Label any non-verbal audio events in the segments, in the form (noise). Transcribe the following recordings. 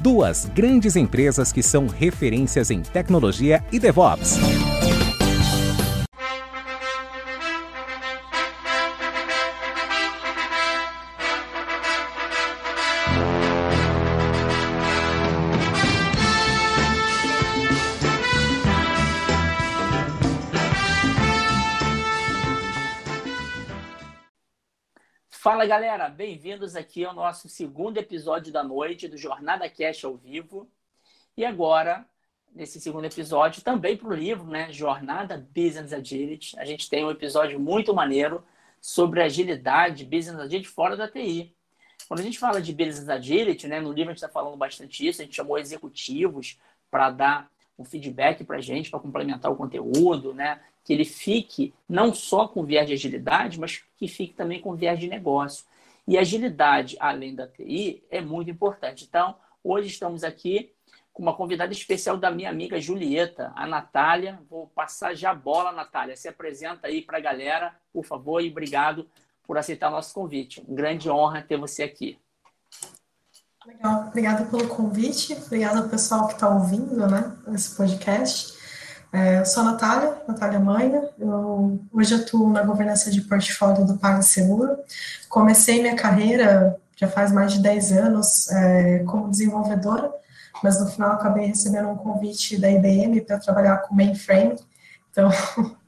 duas grandes empresas que são referências em tecnologia e DevOps. Fala galera, bem-vindos aqui ao nosso segundo episódio da noite do Jornada Cash ao vivo. E agora, nesse segundo episódio, também para o livro, né? Jornada Business Agility. A gente tem um episódio muito maneiro sobre agilidade, business agility fora da TI. Quando a gente fala de business agility, né, no livro a gente está falando bastante isso, a gente chamou executivos para dar um feedback para a gente, para complementar o conteúdo, né? Que ele fique não só com viés de agilidade, mas que fique também com viés de negócio. E agilidade, além da TI, é muito importante. Então, hoje estamos aqui com uma convidada especial da minha amiga Julieta, a Natália. Vou passar já a bola, Natália. Se apresenta aí para a galera, por favor, e obrigado por aceitar nosso convite. grande honra ter você aqui. Legal, obrigada pelo convite, obrigada ao pessoal que está ouvindo né, esse podcast. É, eu sou a Natália, Natália Manha, eu hoje atuo na governança de portfólio do PagSeguro. Comecei minha carreira já faz mais de 10 anos é, como desenvolvedora, mas no final acabei recebendo um convite da IBM para trabalhar com mainframe, então (laughs)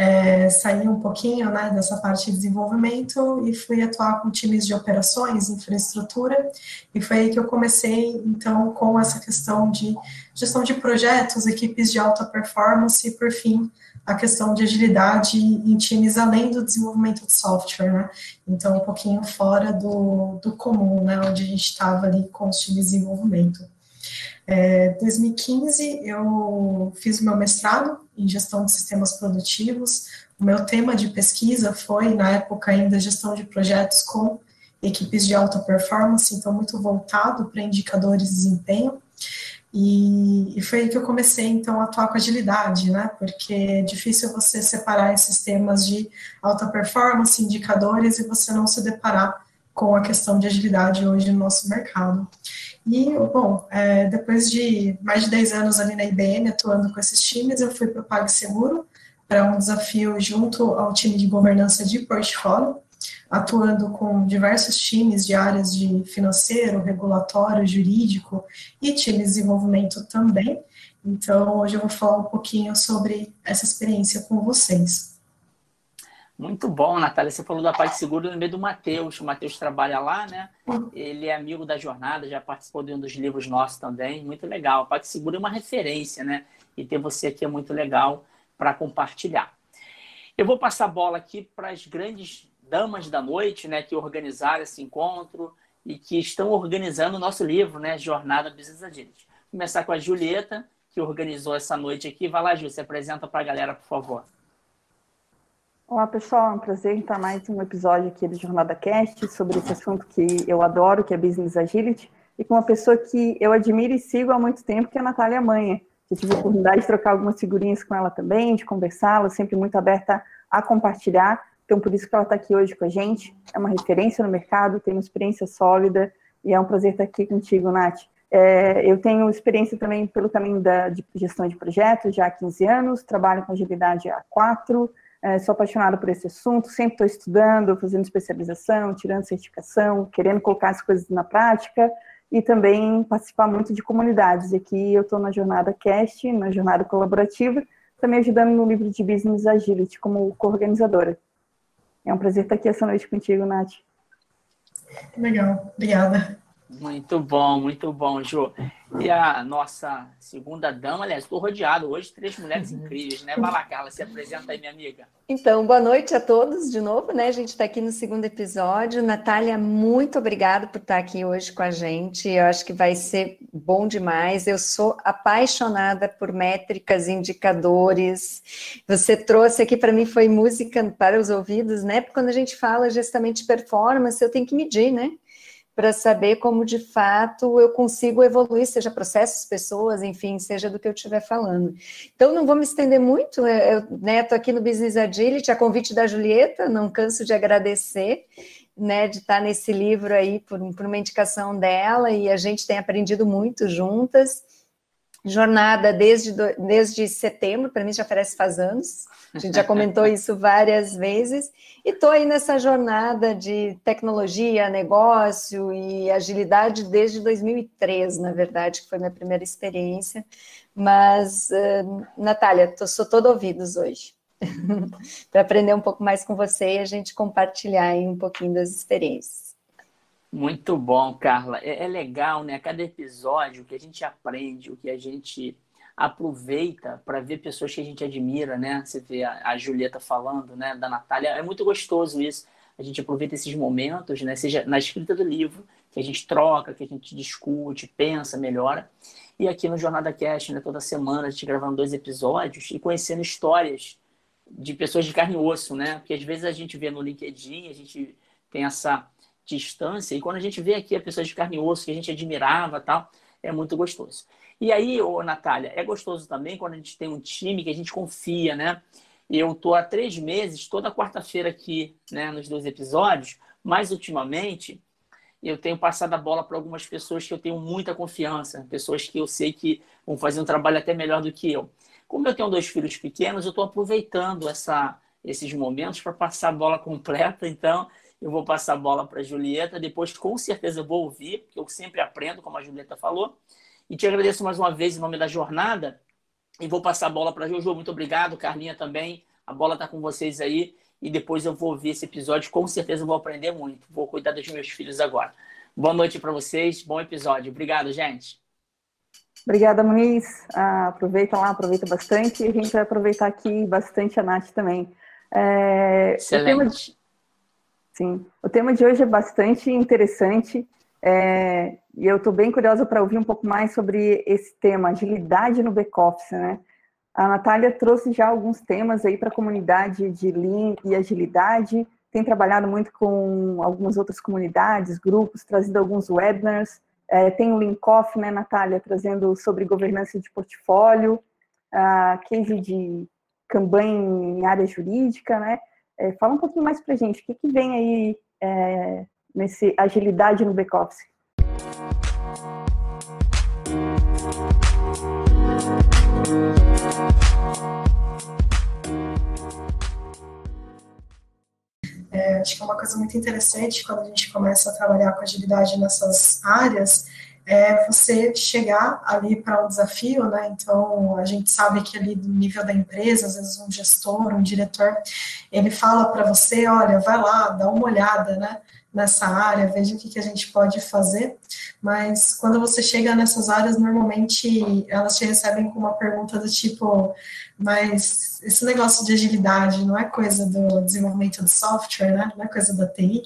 é, saí um pouquinho né, dessa parte de desenvolvimento e fui atuar com times de operações, infraestrutura, e foi aí que eu comecei, então, com essa questão de gestão de projetos, equipes de alta performance e, por fim, a questão de agilidade em times além do desenvolvimento de software, né? Então, um pouquinho fora do, do comum, né? Onde a gente estava ali com os times de desenvolvimento. É, 2015 eu fiz meu mestrado em gestão de sistemas produtivos. O meu tema de pesquisa foi, na época ainda, gestão de projetos com equipes de alta performance, então muito voltado para indicadores de desempenho. E, e, foi aí que eu comecei, então, a atuar com agilidade, né? Porque é difícil você separar esses temas de alta performance, indicadores, e você não se deparar com a questão de agilidade hoje no nosso mercado. E, bom, é, depois de mais de 10 anos ali na IBM, atuando com esses times, eu fui para o PagSeguro, para um desafio junto ao time de governança de portfólio, atuando com diversos times de áreas de financeiro, regulatório, jurídico e times de desenvolvimento também. Então, hoje eu vou falar um pouquinho sobre essa experiência com vocês. Muito bom, Natália. Você falou da parte segura no meio do Matheus. O Matheus trabalha lá, né? Ele é amigo da jornada, já participou de um dos livros nossos também. Muito legal. A parte segura é uma referência, né? E ter você aqui é muito legal para compartilhar. Eu vou passar a bola aqui para as grandes damas da noite, né? Que organizaram esse encontro e que estão organizando o nosso livro, né? Jornada Business Agility. Vou começar com a Julieta, que organizou essa noite aqui. Vai lá, Ju, se apresenta para a galera, por favor. Olá, pessoal. É um prazer estar mais um episódio aqui do Jornada Cast sobre esse assunto que eu adoro, que é Business Agility, e com uma pessoa que eu admiro e sigo há muito tempo, que é a Natália Manha. Eu tive a oportunidade de trocar algumas figurinhas com ela também, de é sempre muito aberta a compartilhar. Então, por isso que ela está aqui hoje com a gente. É uma referência no mercado, tem uma experiência sólida, e é um prazer estar aqui contigo, Nath. É, eu tenho experiência também pelo caminho da de gestão de projetos já há 15 anos, trabalho com agilidade há 4 é, sou apaixonada por esse assunto, sempre estou estudando, fazendo especialização, tirando certificação, querendo colocar as coisas na prática e também participar muito de comunidades. Aqui eu estou na jornada CAST, na jornada colaborativa, também ajudando no livro de Business Agility como co-organizadora. É um prazer estar aqui essa noite contigo, Nath. Legal, obrigada. Muito bom, muito bom, Ju. E a nossa segunda dama, aliás, estou rodeado hoje, três mulheres incríveis, né? Vai lá, Carla, se apresenta aí, minha amiga. Então, boa noite a todos de novo, né? A gente está aqui no segundo episódio. Natália, muito obrigada por estar aqui hoje com a gente. Eu acho que vai ser bom demais. Eu sou apaixonada por métricas, indicadores. Você trouxe aqui para mim foi música para os ouvidos, né? Porque quando a gente fala justamente performance, eu tenho que medir, né? Para saber como de fato eu consigo evoluir, seja processos, pessoas, enfim, seja do que eu estiver falando. Então, não vou me estender muito, eu estou né, aqui no Business Agility, a convite da Julieta, não canso de agradecer, né, de estar nesse livro aí por, por uma indicação dela, e a gente tem aprendido muito juntas. Jornada desde, desde setembro, para mim já parece faz anos, a gente já comentou (laughs) isso várias vezes. E estou aí nessa jornada de tecnologia, negócio e agilidade desde 2003, na verdade, que foi minha primeira experiência. Mas, uh, Natália, tô, sou todo ouvidos hoje. (laughs) para aprender um pouco mais com você e a gente compartilhar aí um pouquinho das experiências. Muito bom, Carla. É, é legal, né? Cada episódio que a gente aprende, o que a gente aproveita para ver pessoas que a gente admira, né? Você vê a, a Julieta falando, né? Da Natália, é muito gostoso isso. A gente aproveita esses momentos, né? Seja na escrita do livro, que a gente troca, que a gente discute, pensa, melhora. E aqui no Jornada Cast, né? Toda semana a gente gravando dois episódios e conhecendo histórias de pessoas de carne e osso, né? Porque às vezes a gente vê no LinkedIn, a gente tem essa distância, e quando a gente vê aqui a pessoas de carne e osso que a gente admirava tal, é muito gostoso. E aí, ô, Natália, é gostoso também quando a gente tem um time que a gente confia, né? Eu tô há três meses, toda quarta-feira aqui, né, nos dois episódios, mas ultimamente eu tenho passado a bola para algumas pessoas que eu tenho muita confiança, pessoas que eu sei que vão fazer um trabalho até melhor do que eu. Como eu tenho dois filhos pequenos, eu estou aproveitando essa, esses momentos para passar a bola completa, então eu vou passar a bola para a Julieta, depois com certeza eu vou ouvir, porque eu sempre aprendo, como a Julieta falou, e te agradeço mais uma vez em nome da jornada. E vou passar a bola para Jojo. Muito obrigado, Carlinha também. A bola está com vocês aí. E depois eu vou ouvir esse episódio. Com certeza vou aprender muito. Vou cuidar dos meus filhos agora. Boa noite para vocês. Bom episódio. Obrigado, gente. Obrigada, Muniz. Ah, aproveita lá, aproveita bastante. E a gente vai aproveitar aqui bastante a Nath também. É, Excelente. O tema de... Sim. O tema de hoje é bastante interessante. É, e eu estou bem curiosa para ouvir um pouco mais sobre esse tema, agilidade no back-office, né? A Natália trouxe já alguns temas aí para a comunidade de Lean e agilidade, tem trabalhado muito com algumas outras comunidades, grupos, trazido alguns webinars, é, tem o Linkoff, né, Natália, trazendo sobre governança de portfólio, a case de Kanban em área jurídica, né? É, fala um pouquinho mais para gente, o que, que vem aí é, nesse agilidade no back-office? É, acho que é uma coisa muito interessante quando a gente começa a trabalhar com agilidade nessas áreas, é você chegar ali para um desafio, né? Então, a gente sabe que ali do nível da empresa, às vezes um gestor, um diretor, ele fala para você, olha, vai lá, dá uma olhada, né? Nessa área, veja o que, que a gente pode fazer, mas quando você chega nessas áreas, normalmente elas te recebem com uma pergunta do tipo, mas esse negócio de agilidade não é coisa do desenvolvimento de software, né? Não é coisa da TI.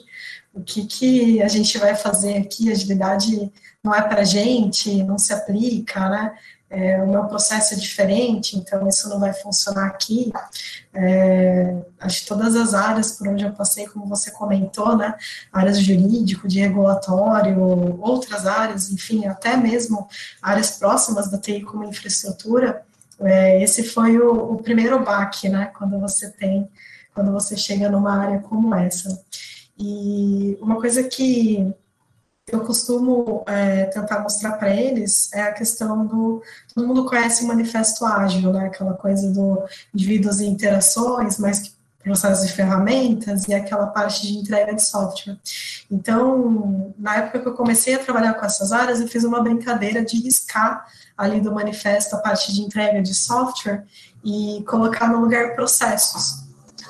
O que, que a gente vai fazer aqui? Agilidade não é para gente, não se aplica, né? É, o meu processo é diferente, então isso não vai funcionar aqui. É, acho que todas as áreas por onde eu passei, como você comentou, né, áreas jurídico, de regulatório, outras áreas, enfim, até mesmo áreas próximas da TI como infraestrutura, é, esse foi o, o primeiro baque, né, quando você tem, quando você chega numa área como essa. E uma coisa que eu costumo é, tentar mostrar para eles é a questão do. Todo mundo conhece o manifesto ágil, né? Aquela coisa do indivíduos e interações, mas que processo de ferramentas e aquela parte de entrega de software. Então, na época que eu comecei a trabalhar com essas áreas, eu fiz uma brincadeira de riscar ali do manifesto a parte de entrega de software e colocar no lugar processos.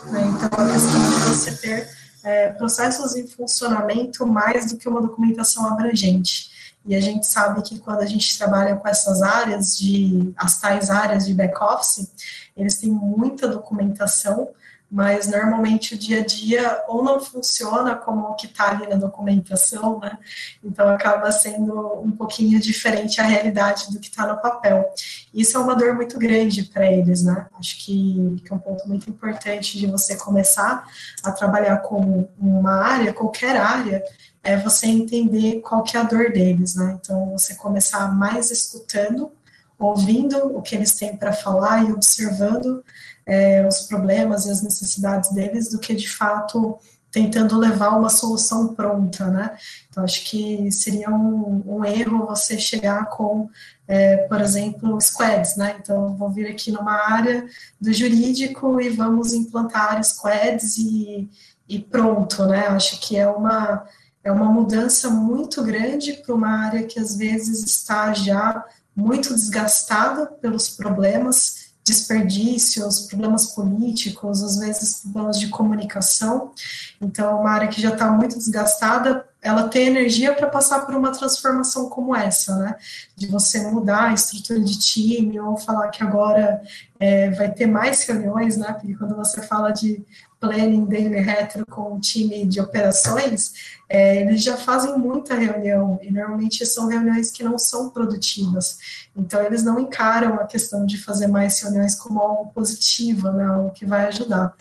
Né? Então, a questão de você ter é, processos em funcionamento mais do que uma documentação abrangente. E a gente sabe que quando a gente trabalha com essas áreas de as tais áreas de back office, eles têm muita documentação, mas normalmente o dia a dia ou não funciona como o que está ali na documentação, né? Então acaba sendo um pouquinho diferente a realidade do que está no papel. Isso é uma dor muito grande para eles, né? Acho que, que é um ponto muito importante de você começar a trabalhar com uma área, qualquer área, é você entender qual que é a dor deles, né? Então você começar mais escutando, ouvindo o que eles têm para falar e observando é, os problemas e as necessidades deles do que de fato tentando levar uma solução pronta, né? Então, acho que seria um, um erro você chegar com, é, por exemplo, squads, né? Então, vou vir aqui numa área do jurídico e vamos implantar squads e, e pronto, né? Acho que é uma, é uma mudança muito grande para uma área que às vezes está já muito desgastada pelos problemas desperdícios, problemas políticos, às vezes problemas de comunicação. Então, uma área que já está muito desgastada, ela tem energia para passar por uma transformação como essa, né? De você mudar a estrutura de time ou falar que agora é, vai ter mais reuniões, né? Porque quando você fala de planning daily retro com o time de operações, é, eles já fazem muita reunião e normalmente são reuniões que não são produtivas. Então eles não encaram a questão de fazer mais reuniões como algo positivo, né, algo que vai ajudar.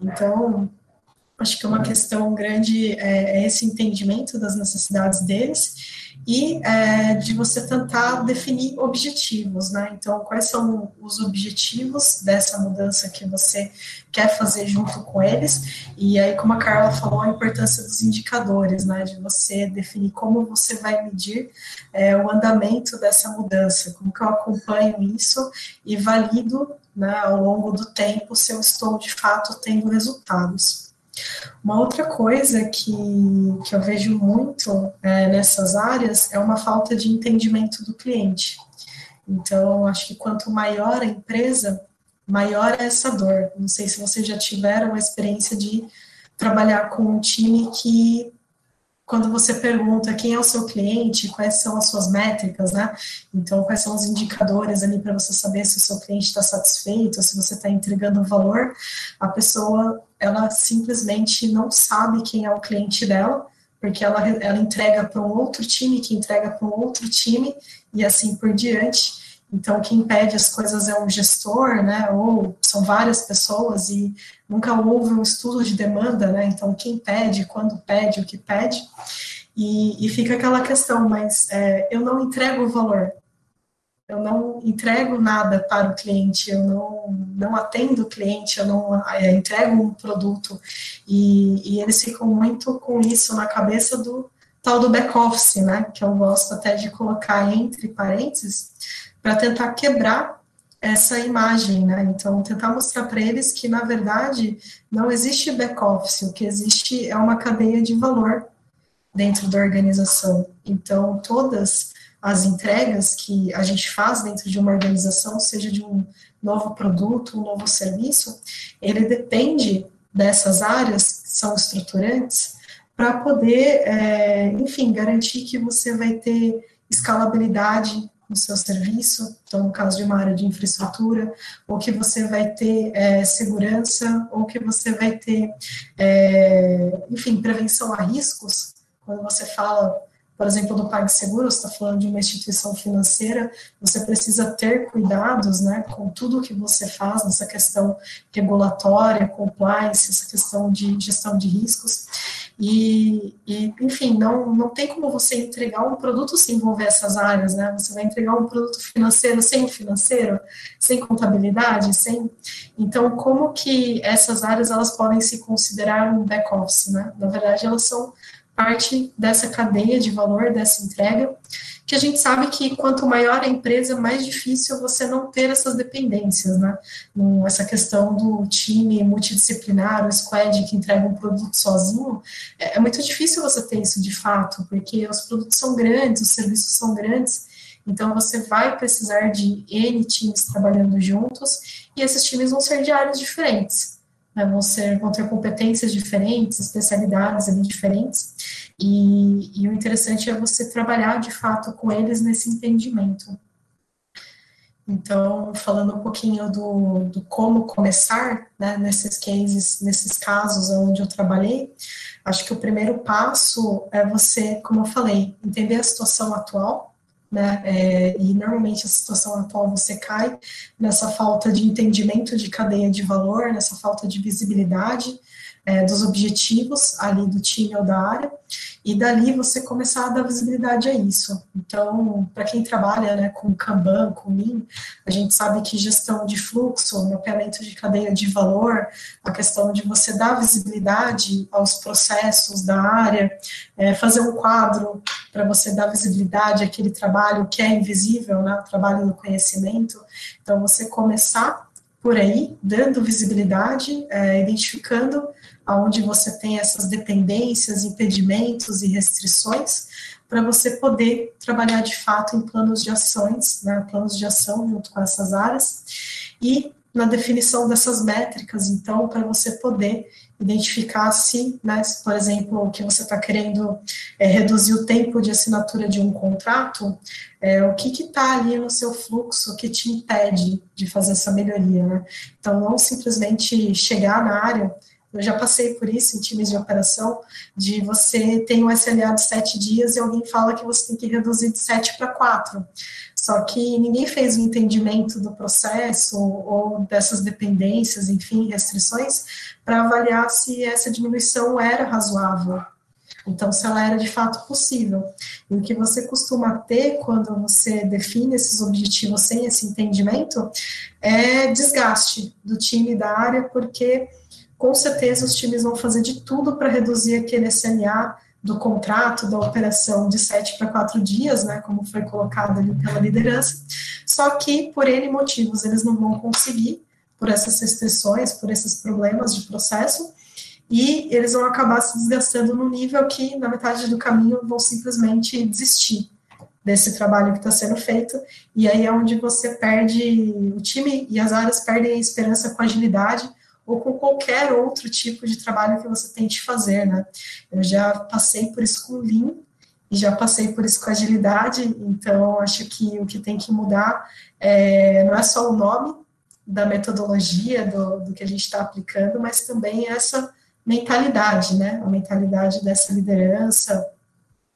Então acho que é uma questão grande é, é esse entendimento das necessidades deles e é, de você tentar definir objetivos, né? Então, quais são os objetivos dessa mudança que você quer fazer junto com eles? E aí, como a Carla falou, a importância dos indicadores, né? De você definir como você vai medir é, o andamento dessa mudança, como que eu acompanho isso e valido, né, ao longo do tempo se eu estou de fato tendo resultados. Uma outra coisa que, que eu vejo muito é, nessas áreas é uma falta de entendimento do cliente. Então, acho que quanto maior a empresa, maior é essa dor. Não sei se vocês já tiveram a experiência de trabalhar com um time que quando você pergunta quem é o seu cliente, quais são as suas métricas, né? Então, quais são os indicadores ali para você saber se o seu cliente está satisfeito, se você está entregando valor, a pessoa, ela simplesmente não sabe quem é o cliente dela, porque ela, ela entrega para um outro time, que entrega para um outro time, e assim por diante. Então, quem pede as coisas é um gestor, né, ou são várias pessoas e nunca houve um estudo de demanda, né, então quem pede, quando pede, o que pede, e, e fica aquela questão, mas é, eu não entrego o valor, eu não entrego nada para o cliente, eu não, não atendo o cliente, eu não é, entrego um produto, e, e eles ficam muito com isso na cabeça do tal do back-office, né, que eu gosto até de colocar entre parênteses, para tentar quebrar essa imagem, né? Então, tentar mostrar para eles que, na verdade, não existe back-office, o que existe é uma cadeia de valor dentro da organização. Então, todas as entregas que a gente faz dentro de uma organização, seja de um novo produto, um novo serviço, ele depende dessas áreas que são estruturantes para poder, é, enfim, garantir que você vai ter escalabilidade no seu serviço, então no caso de uma área de infraestrutura, ou que você vai ter é, segurança, ou que você vai ter, é, enfim, prevenção a riscos, quando você fala, por exemplo, do PagSeguro, você está falando de uma instituição financeira, você precisa ter cuidados, né, com tudo que você faz nessa questão regulatória, compliance, essa questão de gestão de riscos, e, e, enfim, não, não tem como você entregar um produto sem envolver essas áreas, né? Você vai entregar um produto financeiro sem financeiro, sem contabilidade, sem. Então, como que essas áreas elas podem se considerar um back-office, né? Na verdade, elas são parte dessa cadeia de valor, dessa entrega, que a gente sabe que quanto maior a empresa, mais difícil você não ter essas dependências, né? Essa questão do time multidisciplinar, o squad que entrega um produto sozinho, é, é muito difícil você ter isso de fato, porque os produtos são grandes, os serviços são grandes, então você vai precisar de N times trabalhando juntos, e esses times vão ser de áreas diferentes. Né, vão, ser, vão ter competências diferentes, especialidades ali diferentes, e, e o interessante é você trabalhar de fato com eles nesse entendimento. Então, falando um pouquinho do, do como começar, né, nesses cases, nesses casos onde eu trabalhei, acho que o primeiro passo é você, como eu falei, entender a situação atual, né, é, e normalmente a situação atual você cai nessa falta de entendimento de cadeia de valor, nessa falta de visibilidade, é, dos objetivos ali do time ou da área, e dali você começar a dar visibilidade a isso. Então, para quem trabalha né, com Kanban, com Lean, a gente sabe que gestão de fluxo, mapeamento de cadeia de valor, a questão de você dar visibilidade aos processos da área, é, fazer um quadro para você dar visibilidade àquele trabalho que é invisível, né, o trabalho do conhecimento. Então, você começar por aí, dando visibilidade, é, identificando aonde você tem essas dependências, impedimentos e restrições, para você poder trabalhar de fato em planos de ações, né, planos de ação junto com essas áreas, e na definição dessas métricas, então, para você poder identificar se, né, se, por exemplo, que você está querendo é reduzir o tempo de assinatura de um contrato, é, o que está ali no seu fluxo que te impede de fazer essa melhoria, né? Então, não simplesmente chegar na área eu já passei por isso em times de operação, de você ter um SLA de sete dias e alguém fala que você tem que reduzir de sete para quatro. Só que ninguém fez o entendimento do processo ou dessas dependências, enfim, restrições, para avaliar se essa diminuição era razoável. Então, se ela era de fato possível. E o que você costuma ter quando você define esses objetivos sem esse entendimento é desgaste do time da área, porque com certeza os times vão fazer de tudo para reduzir aquele SLA do contrato, da operação de sete para quatro dias, né, como foi colocado ali pela liderança, só que por N motivos eles não vão conseguir, por essas restrições, por esses problemas de processo, e eles vão acabar se desgastando no nível que, na metade do caminho, vão simplesmente desistir desse trabalho que está sendo feito, e aí é onde você perde, o time e as áreas perdem a esperança com agilidade, ou com qualquer outro tipo de trabalho que você tente fazer, né? Eu já passei por isso com Lean e já passei por isso com agilidade, então acho que o que tem que mudar é, não é só o nome da metodologia, do, do que a gente está aplicando, mas também essa mentalidade, né? A mentalidade dessa liderança,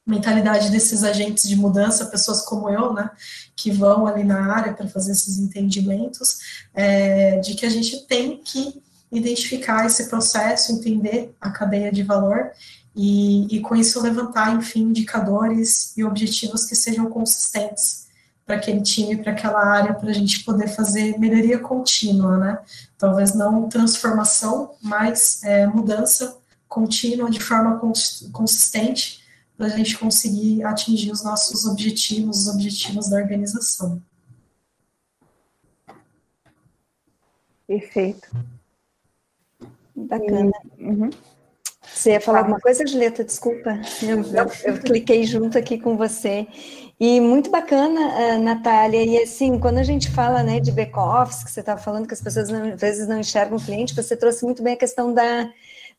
mentalidade desses agentes de mudança, pessoas como eu, né, que vão ali na área para fazer esses entendimentos, é, de que a gente tem que identificar esse processo, entender a cadeia de valor e, e com isso levantar, enfim, indicadores e objetivos que sejam consistentes para aquele time, para aquela área, para a gente poder fazer melhoria contínua, né? Talvez não transformação, mas é, mudança contínua de forma consistente para a gente conseguir atingir os nossos objetivos, os objetivos da organização. Perfeito. Bacana. Uhum. Você ia falar alguma coisa, Julieta? Desculpa. Eu, eu, eu, cliquei junto aqui com você. E muito bacana, uh, Natália. E assim, quando a gente fala né, de back-office, que você estava falando que as pessoas não, às vezes não enxergam o cliente, você trouxe muito bem a questão da,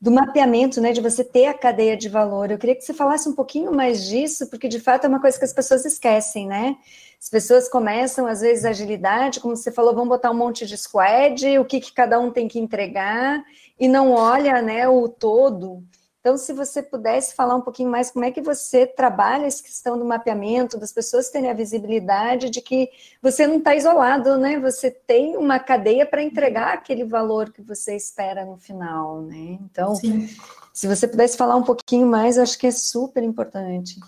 do mapeamento, né, de você ter a cadeia de valor. Eu queria que você falasse um pouquinho mais disso, porque de fato é uma coisa que as pessoas esquecem, né? As pessoas começam, às vezes, agilidade, como você falou, vão botar um monte de squad, o que, que cada um tem que entregar, e não olha né, o todo. Então, se você pudesse falar um pouquinho mais como é que você trabalha essa questão do mapeamento, das pessoas terem a visibilidade de que você não está isolado, né? Você tem uma cadeia para entregar aquele valor que você espera no final, né? Então, Sim. se você pudesse falar um pouquinho mais, acho que é super importante.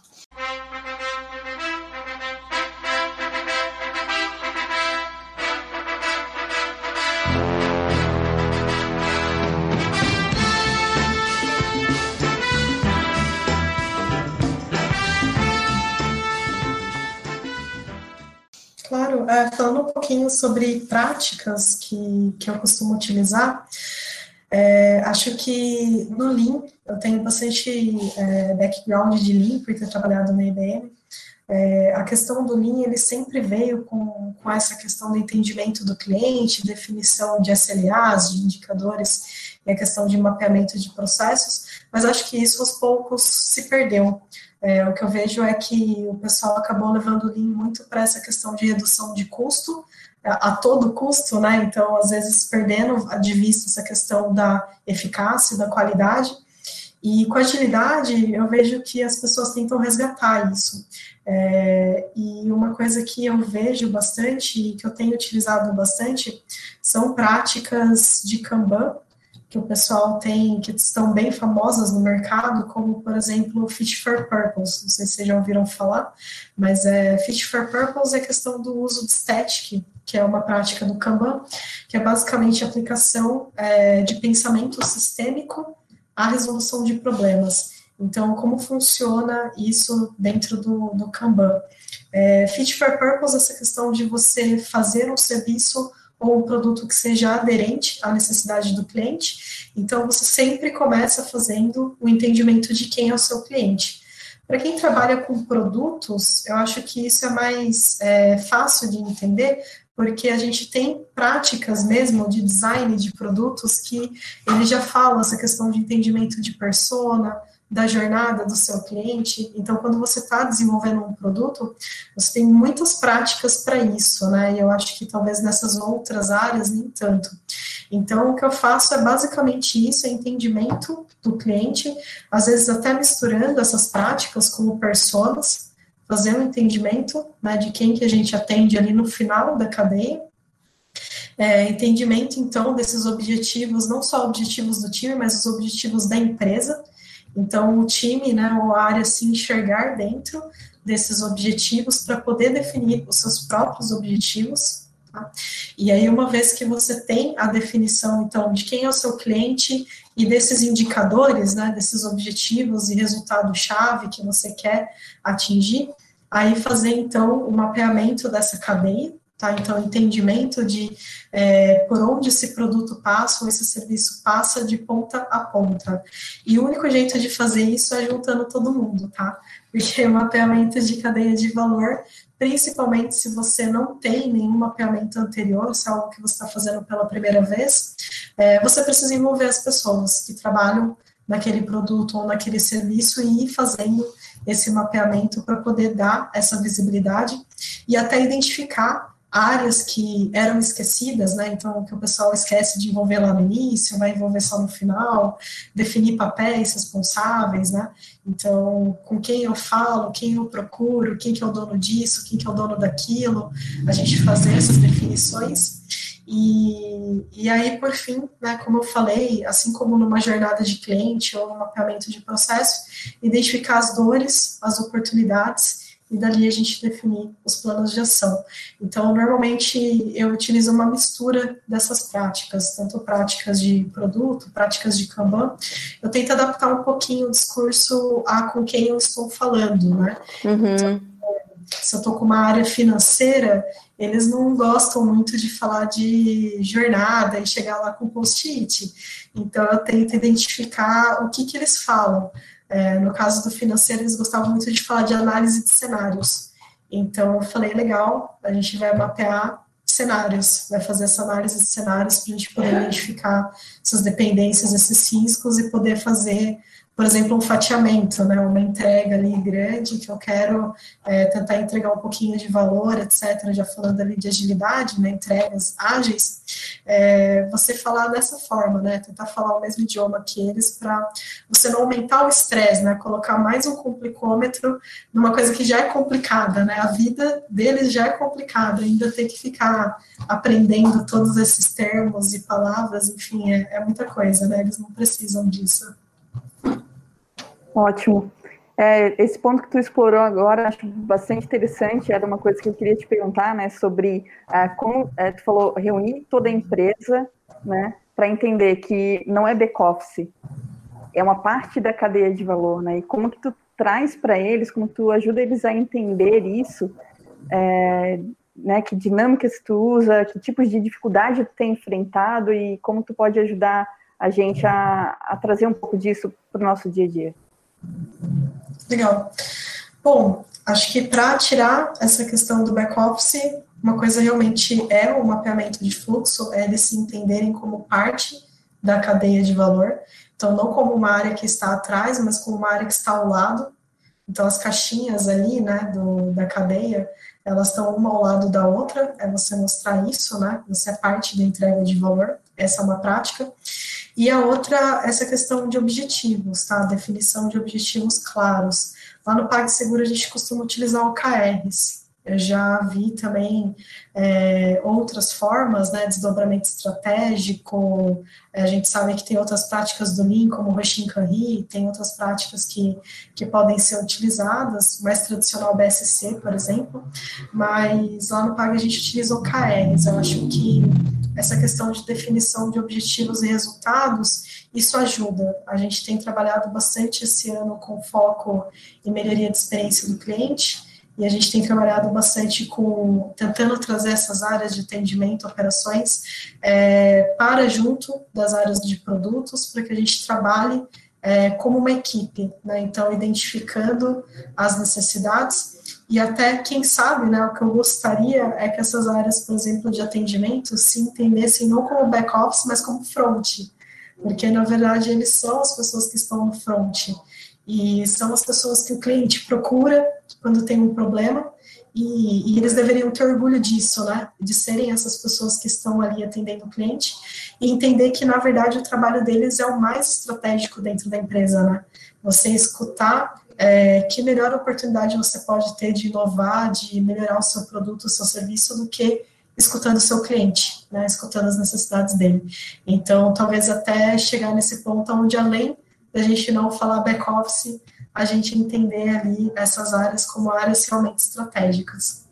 É, falando um pouquinho sobre práticas que, que eu costumo utilizar, é, acho que no Lean, eu tenho bastante é, background de Lean, por ter trabalhado na IBM, É, a questão do Lean, ele sempre veio com, com essa questão do entendimento do cliente, definição de SLAs, de indicadores, e a questão de mapeamento de processos, mas acho que isso aos poucos se perdeu. É, o que eu vejo é que o pessoal acabou levando o Lean muito para essa questão de redução de custo, a, todo custo, né? Então, às vezes, perdendo de vista essa questão da eficácia, da qualidade. E com agilidade, eu vejo que as pessoas tentam resgatar isso. É, e uma coisa que eu vejo bastante, que eu tenho utilizado bastante, são práticas de Kanban, que o pessoal tem, que estão bem famosas no mercado, como, por exemplo, Fit for Purpose, não sei se vocês já ouviram falar, mas é, Fit for Purpose é questão do uso de static, que é uma prática do Kanban, que é basicamente a aplicação é, de pensamento sistêmico à resolução de problemas. Então, como funciona isso dentro do, do Kanban? É, fit for Purpose, essa questão de você fazer um serviço ou um produto que seja aderente à necessidade do cliente. Então, você sempre começa fazendo o entendimento de quem é o seu cliente. Para quem trabalha com produtos, eu acho que isso é mais é, fácil de entender, porque a gente tem práticas mesmo de design de produtos que ele já fala essa questão de entendimento de persona, da jornada do seu cliente. Então, quando você está desenvolvendo um produto, você tem muitas práticas para isso, né? E eu acho que talvez nessas outras áreas nem tanto. Então, o que eu faço é basicamente isso, é entendimento do cliente, às vezes até misturando essas práticas como personas, fazendo entendimento né, de quem que a gente atende ali no final da cadeia, é, entendimento, então, desses objetivos, não só objetivos do time, mas os objetivos da empresa, então, o time, né, ou a área se enxergar dentro desses objetivos para poder definir os seus próprios objetivos. Tá? E aí, uma vez que você tem a definição, então, de quem é o seu cliente e desses indicadores, né, desses objetivos e resultado-chave que você quer atingir, aí fazer, então, o mapeamento dessa cadeia, Tá? Então, entendimento de é, por onde esse produto passa ou esse serviço passa de ponta a ponta. E o único jeito de fazer isso é juntando todo mundo, tá? Porque o mapeamento de cadeia de valor, principalmente se você não tem nenhum mapeamento anterior, se é algo que você está fazendo pela primeira vez, é, você precisa envolver as pessoas que trabalham naquele produto ou naquele serviço e ir fazendo esse mapeamento para poder dar essa visibilidade e até identificar áreas que eram esquecidas, né? Então, que o pessoal esquece de envolver lá no início, vai envolver só no final, definir papéis responsáveis, né? Então, com quem eu falo, quem eu procuro, quem que é o dono disso, quem que é o dono daquilo, a gente fazer essas definições. E, e aí, por fim, né, como eu falei, assim como numa jornada de cliente ou no mapeamento de processo, identificar as dores, as oportunidades e dali a gente definir os planos de ação. Então, normalmente eu utilizo uma mistura dessas práticas, tanto práticas de produto, práticas de Kanban. Eu tento adaptar um pouquinho o discurso a com quem eu estou falando, né? Uhum. Então, se eu estou com uma área financeira, eles não gostam muito de falar de jornada e chegar lá com post-it. Então, eu tento identificar o que, que eles falam. É, no caso do financeiro, eles gostavam muito de falar de análise de cenários. Então, eu falei, legal, a gente vai mapear cenários, vai fazer essa análise de cenários para a gente poder identificar essas dependências, esses riscos e poder fazer por exemplo, um fatiamento, né, uma entrega ali grande, que eu quero é, tentar entregar um pouquinho de valor, etc., já falando ali de agilidade, né, entregas ágeis, é, você falar dessa forma, né, tentar falar o mesmo idioma que eles para você não aumentar o estresse, né, colocar mais um complicômetro numa coisa que já é complicada, né, a vida deles já é complicada, ainda ter que ficar aprendendo todos esses termos e palavras, enfim, é, é muita coisa, né, eles não precisam disso. Ótimo. É, esse ponto que tu explorou agora, acho bastante interessante, era uma coisa que eu queria te perguntar, né, sobre é, como, é, tu falou, reunir toda a empresa, né, para entender que não é back-office, é uma parte da cadeia de valor, né, e como que tu traz para eles, como tu ajuda eles a entender isso, é, né, que dinâmicas tu usa, que tipos de dificuldade tu tem enfrentado e como tu pode ajudar a gente a, a trazer um pouco disso para o nosso dia a dia. Legal. Bom, acho que para tirar essa questão do back-office, uma coisa realmente é o mapeamento de fluxo, é eles se entenderem como parte da cadeia de valor. Então, não como uma área que está atrás, mas como uma área que está ao lado. Então, as caixinhas ali, né, do, da cadeia, elas estão uma ao lado da outra, é você mostrar isso, né, você é parte da entrega de valor, essa é uma prática. E a outra, essa questão de objetivos, tá, definição de objetivos claros. Lá no PagSeguro a gente costuma utilizar OKRs, eu já vi também é, outras formas, né, desdobramento estratégico, a gente sabe que tem outras práticas do Lean, como o Roshinkanri, tem outras práticas que, que podem ser utilizadas, mais tradicional BSC, por exemplo, mas lá no PAG a gente utiliza OKRs, eu acho que essa questão de definição de objetivos e resultados, isso ajuda. A gente tem trabalhado bastante esse ano com foco em melhoria de experiência do cliente, e a gente tem trabalhado bastante com tentando trazer essas áreas de atendimento, operações, é, para junto das áreas de produtos, para que a gente trabalhe é, como uma equipe, né? Então, identificando as necessidades e até, quem sabe, né, o que eu gostaria é que essas áreas, por exemplo, de atendimento, se entendessem não como back-office, mas como front, porque, na verdade, eles são as pessoas que estão no front, e são as pessoas que o cliente procura quando tem um problema, e, e, eles deveriam ter orgulho disso, né? De serem essas pessoas que estão ali atendendo o cliente e entender que, na verdade, o trabalho deles é o mais estratégico dentro da empresa, né? Você escutar é, que melhor oportunidade você pode ter de inovar, de melhorar o seu produto, o seu serviço, do que escutando o seu cliente, né? Escutando as necessidades dele. Então, talvez até chegar nesse ponto onde, além da gente não falar back-office, a gente entender ali essas áreas como áreas realmente estratégicas.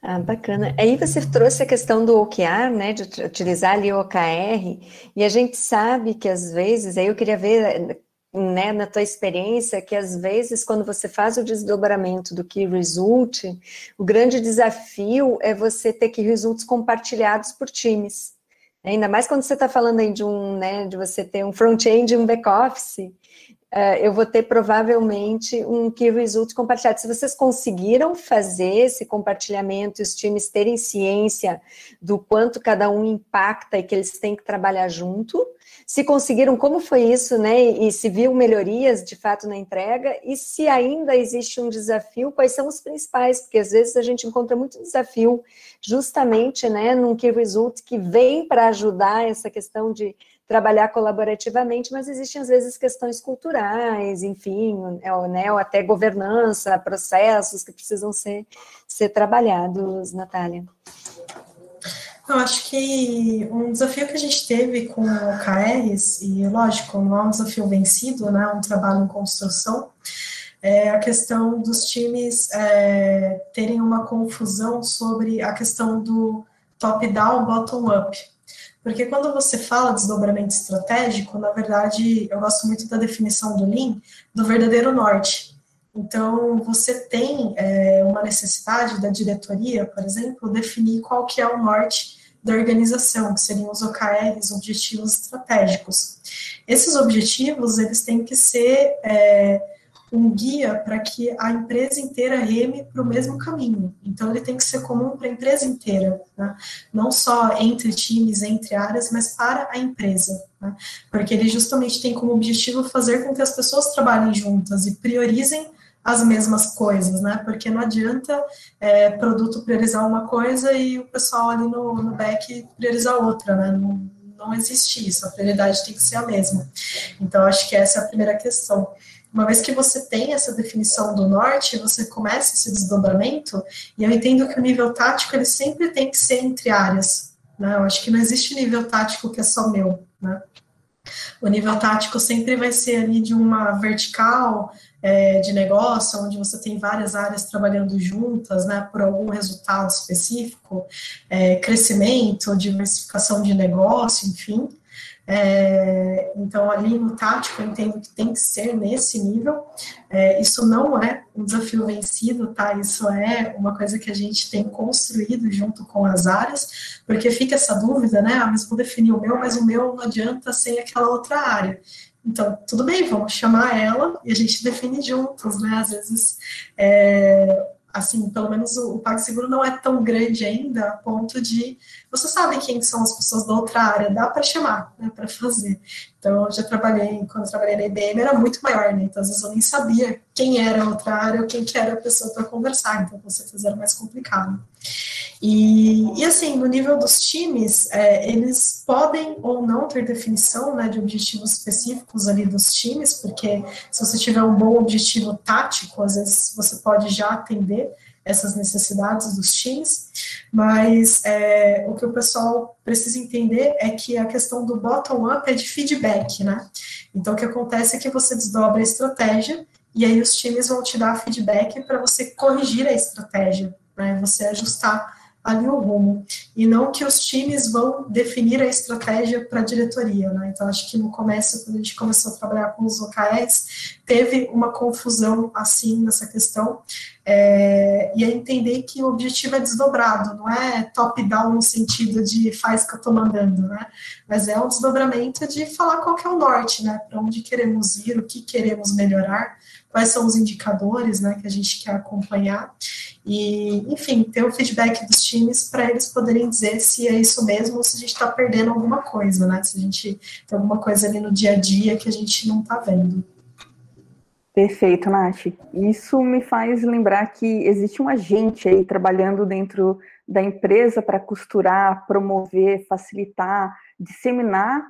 Ah, bacana. Aí você trouxe a questão do OKR, né, de utilizar ali o OKR, e a gente sabe que às vezes, aí eu queria ver, né, na tua experiência, que às vezes quando você faz o desdobramento do Key Result, o grande desafio é você ter que results compartilhados por times. Ainda mais quando você está falando aí de um, né, de você ter um front-end e um back-office, eu vou ter provavelmente um key result compartilhado. Se vocês conseguiram fazer esse compartilhamento os times terem ciência do quanto cada um impacta e que eles têm que trabalhar junto, se conseguiram, como foi isso, né? E se viu melhorias de fato na entrega, e se ainda existe um desafio, quais são os principais? Porque às vezes a gente encontra muito desafio justamente né, num key result que vem para ajudar essa questão de trabalhar colaborativamente, mas existem às vezes questões culturais, enfim, né, ou até governança, processos que precisam ser, ser trabalhados, Natália. Eu acho que um desafio que a gente teve com o KRs, e lógico, não é um desafio vencido, né, é um trabalho em construção, é a questão dos times é, terem uma confusão sobre a questão do top-down, bottom-up. Porque quando você fala desdobramento estratégico, na verdade, eu gosto muito da definição do Lean, do verdadeiro norte. Então, você tem é, uma necessidade da diretoria, por exemplo, definir qual que é o norte da organização, que seriam os OKRs, objetivos estratégicos. Esses objetivos, eles têm que ser é, um guia para que a empresa inteira reme para o mesmo caminho. Então, ele tem que ser comum para a empresa inteira, né? não só entre times, entre áreas, mas para a empresa. Né? Porque ele justamente tem como objetivo fazer com que as pessoas trabalhem juntas e priorizem as mesmas coisas, né? Porque não adianta é, produto priorizar uma coisa e o pessoal ali no, no back priorizar outra, né? Não, não existe isso, a prioridade tem que ser a mesma. Então, acho que essa é a primeira questão. Uma vez que você tem essa definição do norte, você começa esse desdobramento, e eu entendo que o nível tático ele sempre tem que ser entre áreas. Né? Eu acho que não existe nível tático que é só meu. Né? O nível tático sempre vai ser ali de uma vertical é, de negócio, onde você tem várias áreas trabalhando juntas, né, por algum resultado específico, é, crescimento, diversificação de negócio, enfim. É, então, ali no tático, eu entendo que tem que ser nesse nível. É, isso não é um desafio vencido, tá? Isso é uma coisa que a gente tem construído junto com as áreas, porque fica essa dúvida, né? Ah, mas vou definir o meu, mas o meu não adianta sem aquela outra área. Então, tudo bem, vamos chamar ela e a gente define juntos, né? Às vezes, é, assim, pelo menos o, o PagSeguro não é tão grande ainda a ponto de você sabe quem são as pessoas da outra área, dá para chamar, né, para fazer. Então, eu já trabalhei, quando eu trabalhei na IBM, era muito maior, né? Então, às vezes eu nem sabia quem era a outra área ou quem que era a pessoa para conversar, então, com certeza era mais complicado. E, e assim, no nível dos times, é, eles podem ou não ter definição né, de objetivos específicos ali dos times, porque se você tiver um bom objetivo tático, às vezes você pode já atender essas necessidades dos times, mas é, o que o pessoal precisa entender é que a questão do bottom-up é de feedback, né? Então, o que acontece é que você desdobra a estratégia e aí os times vão te dar feedback para você corrigir a estratégia, né? Você ajustar ali o rumo, e não que os times vão definir a estratégia para a diretoria, né? Então, acho que no começo, quando a gente começou a trabalhar com os OKRs, teve uma confusão assim nessa questão, é, e é entender que o objetivo é desdobrado, não é top-down no sentido de faz que eu estou mandando, né? Mas é um desdobramento de falar qual que é o norte, né? Para onde queremos ir, o que queremos melhorar, quais são os indicadores, né, que a gente quer acompanhar e, enfim, ter o feedback dos times para eles poderem dizer se é isso mesmo ou se a gente está perdendo alguma coisa, né? Se a gente tem alguma coisa ali no dia a dia que a gente não está vendo. Perfeito, Nath. Isso me faz lembrar que existe um agente aí trabalhando dentro da empresa para costurar, promover, facilitar, disseminar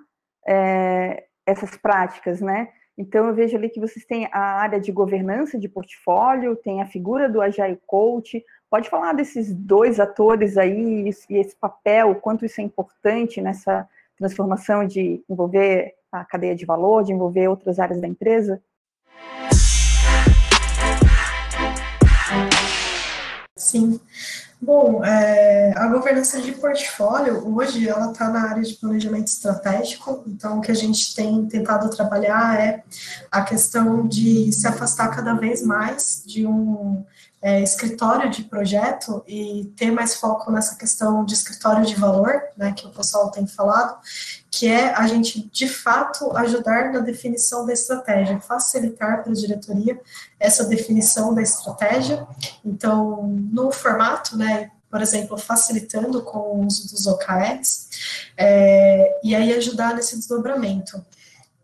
é, essas práticas, né? Então, eu vejo ali que vocês têm a área de governança de portfólio, tem a figura do Agile Coach. Pode falar desses dois atores aí e esse papel, quanto isso é importante nessa transformação de envolver a cadeia de valor, de envolver outras áreas da empresa? Sim. Bom, é, a governança de portfólio, hoje, ela está na área de planejamento estratégico, então o que a gente tem tentado trabalhar é a questão de se afastar cada vez mais de um é, escritório de projeto e ter mais foco nessa questão de escritório de valor, né, que o pessoal tem falado, que é a gente, de fato, ajudar na definição da estratégia, facilitar para a diretoria essa definição da estratégia. Então, no formato, né, por exemplo, facilitando com o uso dos OKRs, é, e aí ajudar nesse desdobramento.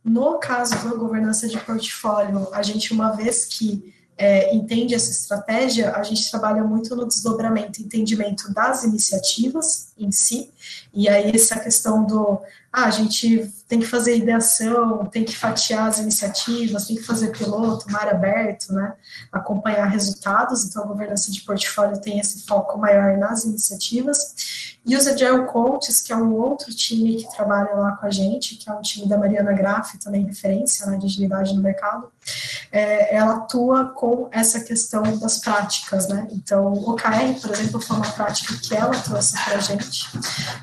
No caso da governança de portfólio, a gente, uma vez que é, entende essa estratégia, a gente trabalha muito no desdobramento, entendimento das iniciativas em si, e aí essa questão do, ah, a gente tem que fazer ideação, tem que fatiar as iniciativas, tem que fazer piloto, mar aberto, né, acompanhar resultados, então a governança de portfólio tem esse foco maior nas iniciativas, e os Agile Coaches, que é um outro time que trabalha lá com a gente, que é um time da Mariana Graff, também referência né, de agilidade no mercado, é, ela atua com essa questão das práticas, né? Então, o OKR, por exemplo, foi uma prática que ela trouxe para a gente,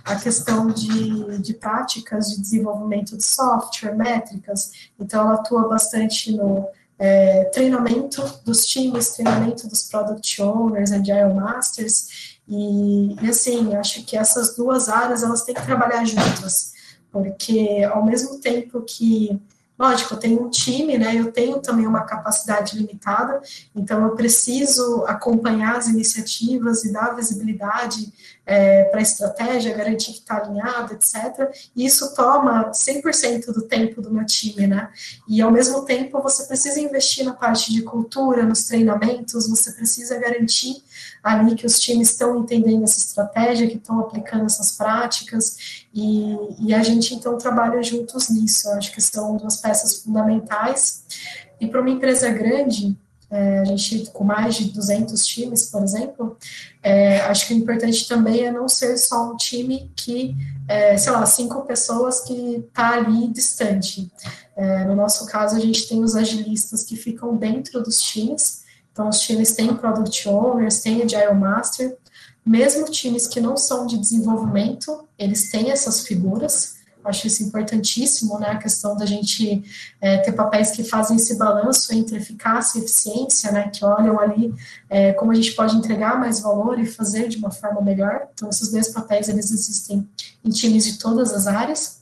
a questão de, de práticas de desenvolvimento de software, métricas, então ela atua bastante no é, treinamento dos times, treinamento dos product owners, agile masters, e, e assim, acho que essas duas áreas elas têm que trabalhar juntas, porque ao mesmo tempo que Lógico, eu tenho um time, né? Eu tenho também uma capacidade limitada, então eu preciso acompanhar as iniciativas e dar visibilidade é, para a estratégia, garantir que está alinhado, etc. E isso toma 100% do tempo do meu time, né? E ao mesmo tempo você precisa investir na parte de cultura, nos treinamentos, você precisa garantir ali que os times estão entendendo essa estratégia, que estão aplicando essas práticas, e, e a gente então trabalha juntos nisso. Eu acho que são duas peças fundamentais. E para uma empresa grande, é, a gente com mais de 200 times, por exemplo, é, acho que o importante também é não ser só um time que, é, sei lá, cinco pessoas que está ali distante. É, no nosso caso, a gente tem os agilistas que ficam dentro dos times, então os times têm Product Owners, têm Agile Master, mesmo times que não são de desenvolvimento, eles têm essas figuras. Acho isso importantíssimo, né? A questão da gente é, ter papéis que fazem esse balanço entre eficácia e eficiência, né? Que olham ali é, como a gente pode entregar mais valor e fazer de uma forma melhor. Então, esses dois papéis, eles existem em times de todas as áreas.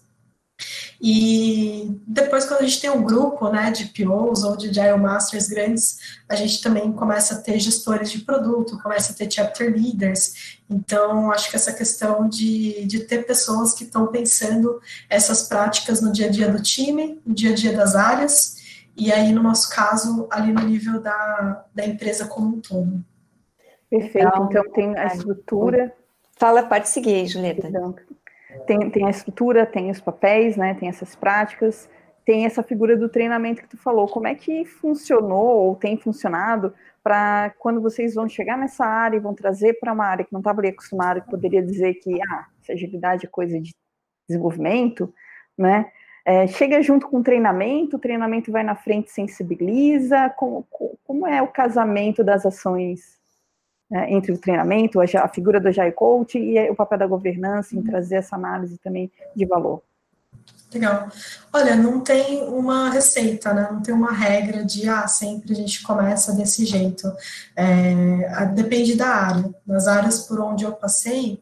E depois, quando a gente tem um grupo né, de POs ou de Agile Masters grandes, a gente também começa a ter gestores de produto, começa a ter chapter leaders. Então, acho que essa questão de, de ter pessoas que estão pensando essas práticas no dia a dia do time, no dia a dia das áreas, e aí, no nosso caso, ali no nível da, da empresa como um todo. Perfeito, então, então tem a estrutura. Fala, pode seguir, Julieta. Tem, tem a estrutura, tem os papéis, né? Tem essas práticas, tem essa figura do treinamento que tu falou. Como é que funcionou ou tem funcionado para quando vocês vão chegar nessa área e vão trazer para uma área que não estava ali acostumado, que poderia dizer que ah, agilidade é coisa de desenvolvimento, né? É, chega junto com o treinamento, o treinamento vai na frente, sensibiliza. Como, como é o casamento das ações né, entre o treinamento, a, a, figura do Agile Coach e o papel da governança em trazer essa análise também de valor? Legal. Olha, não tem uma receita, né? Não tem uma regra de, ah, sempre a gente começa desse jeito. É, depende da área. Nas áreas por onde eu passei,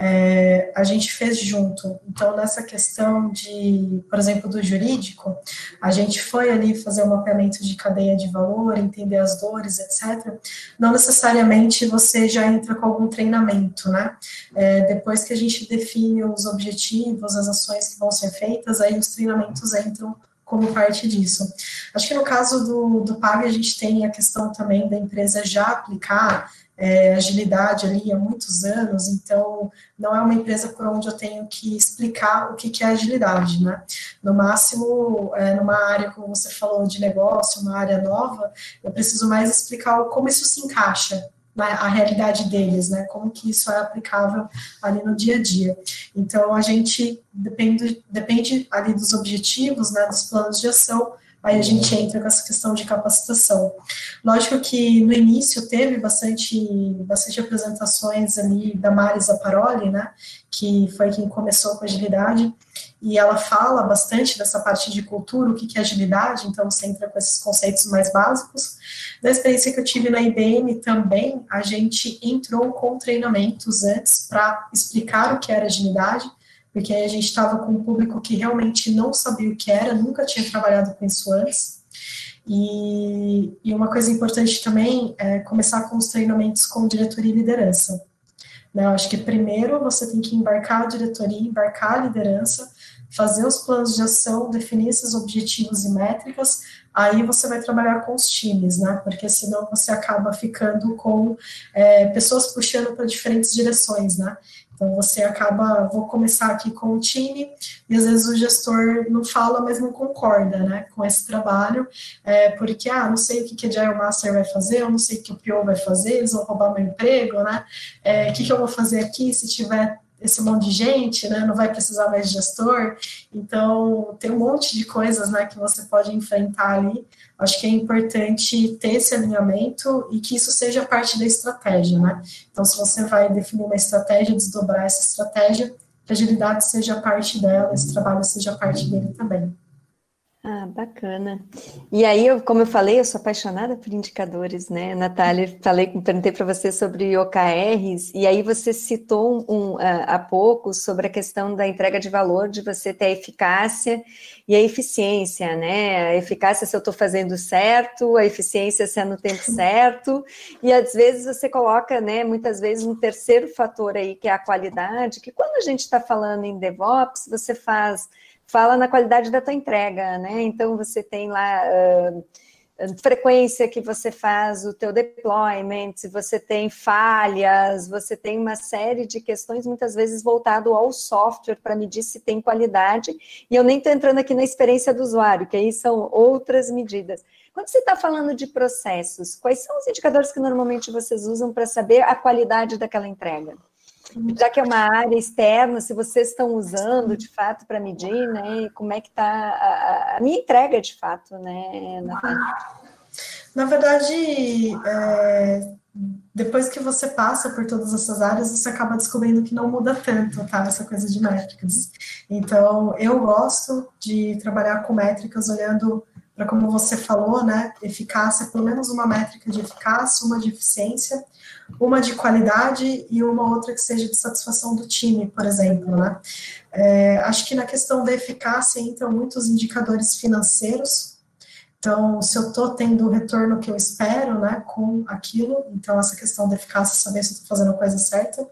é, a gente fez junto. Então, nessa questão de, por exemplo, do jurídico, a gente foi ali fazer um mapeamento de cadeia de valor, entender as dores, etc. Não necessariamente você já entra com algum treinamento, né? É, depois que a gente define os objetivos, as ações que vão ser feitas, aí os treinamentos entram como parte disso. Acho que no caso do, do PAG, a gente tem a questão também da empresa já aplicar é, agilidade ali há muitos anos, então não é uma empresa por onde eu tenho que explicar o que, que é agilidade, né? No máximo, é, numa área, como você falou, de negócio, uma área nova, eu preciso mais explicar como isso se encaixa na a realidade deles, né? Como que isso é aplicável ali no dia a dia. Então, a gente depende, depende ali dos objetivos, né, dos planos de ação, aí a gente entra com essa questão de capacitação. Lógico que no início teve bastante, bastante apresentações ali da Marisa Paroli, né, que foi quem começou com agilidade, e ela fala bastante dessa parte de cultura, o que é agilidade, então você entra com esses conceitos mais básicos. Da experiência que eu tive na IBM também, a gente entrou com treinamentos antes para explicar o que era agilidade, porque a gente estava com um público que realmente não sabia o que era, nunca tinha trabalhado com isso antes. E, e uma coisa importante também é começar com os treinamentos com diretoria e liderança. Né? Eu acho que primeiro você tem que embarcar a diretoria, embarcar a liderança, fazer os planos de ação, definir esses objetivos e métricas, aí você vai trabalhar com os times, né? Porque senão você acaba ficando com é, pessoas puxando para diferentes direções, né? Então, você acaba, vou começar aqui com o time, e às vezes o gestor não fala, mas não concorda, né, com esse trabalho, é, porque, ah, não sei o que, que a Agile Master vai fazer, eu não sei o que o PO vai fazer, eles vão roubar meu emprego, né, é, o que, que eu vou fazer aqui se tiver esse monte de gente, né, não vai precisar mais de gestor, então tem um monte de coisas, né, que você pode enfrentar ali, acho que é importante ter esse alinhamento e que isso seja parte da estratégia, né, então se você vai definir uma estratégia, desdobrar essa estratégia, que a agilidade seja parte dela, esse trabalho seja parte dele também. Ah, bacana. E aí, eu, como eu falei, eu sou apaixonada por indicadores, né? Natália, falei, perguntei para você sobre OKRs, e aí você citou um, um, há pouco sobre a questão da entrega de valor, de você ter a eficácia e a eficiência, né? A eficácia se eu estou fazendo certo, a eficiência se é no tempo certo, e às vezes você coloca, né, muitas vezes um terceiro fator aí, que é a qualidade, que quando a gente está falando em DevOps, você faz fala na qualidade da tua entrega, né? Então você tem lá uh, frequência que você faz o teu deployment, você tem falhas, você tem uma série de questões muitas vezes voltado ao software para medir se tem qualidade. E eu nem estou entrando aqui na experiência do usuário, que aí são outras medidas. Quando você está falando de processos, quais são os indicadores que normalmente vocês usam para saber a qualidade daquela entrega? Já que é uma área externa, se vocês estão usando de fato para medir, né? Como é que está a, a, minha entrega de fato, né, Natália? Na verdade, é, depois que você passa por todas essas áreas, você acaba descobrindo que não muda tanto, tá? Essa coisa de métricas. Então, eu gosto de trabalhar com métricas olhando para, como você falou, né, eficácia, pelo menos uma métrica de eficácia, uma de eficiência, uma de qualidade e uma outra que seja de satisfação do time, por exemplo, né. É, acho que na questão da eficácia entram muitos indicadores financeiros, então, se eu estou tendo o retorno que eu espero, né, com aquilo, então essa questão da eficácia, saber se eu estou fazendo a coisa certa.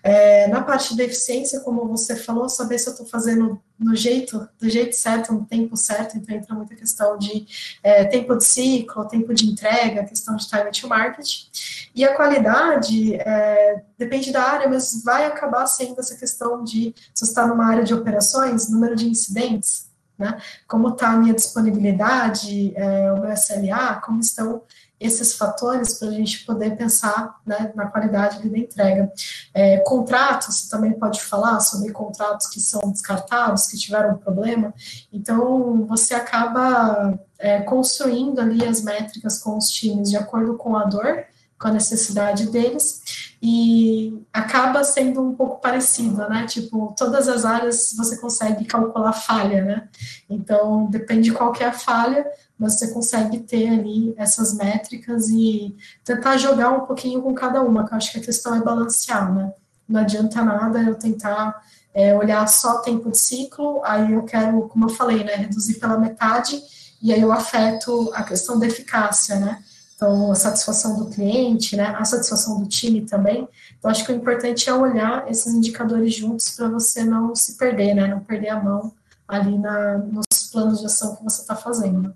É, na parte da eficiência, como você falou, saber se eu estou fazendo no jeito, do jeito certo, no tempo certo, então entra muita questão de é, tempo de ciclo, tempo de entrega, questão de time to market. E a qualidade é, depende da área, mas vai acabar sendo essa questão de se você está numa área de operações, número de incidentes, né? Como está a minha disponibilidade, é, o meu SLA, como estão esses fatores para a gente poder pensar né, na qualidade da entrega. É, contratos, você também pode falar sobre contratos que são descartados, que tiveram problema. Então, você acaba é, construindo ali as métricas com os times de acordo com a dor, com a necessidade deles, e acaba sendo um pouco parecida, né? Tipo, todas as áreas você consegue calcular falha, né? Então, depende qual que é a falha, mas você consegue ter ali essas métricas e tentar jogar um pouquinho com cada uma, que eu acho que a questão é balancear, né? Não adianta nada eu tentar é, olhar só tempo de ciclo, aí eu quero, como eu falei, né, reduzir pela metade, e aí eu afeto a questão da eficácia, né? Então, a satisfação do cliente, né, a satisfação do time também. Então, acho que o importante é olhar esses indicadores juntos para você não se perder, né, não perder a mão ali na, nos planos de ação que você está fazendo.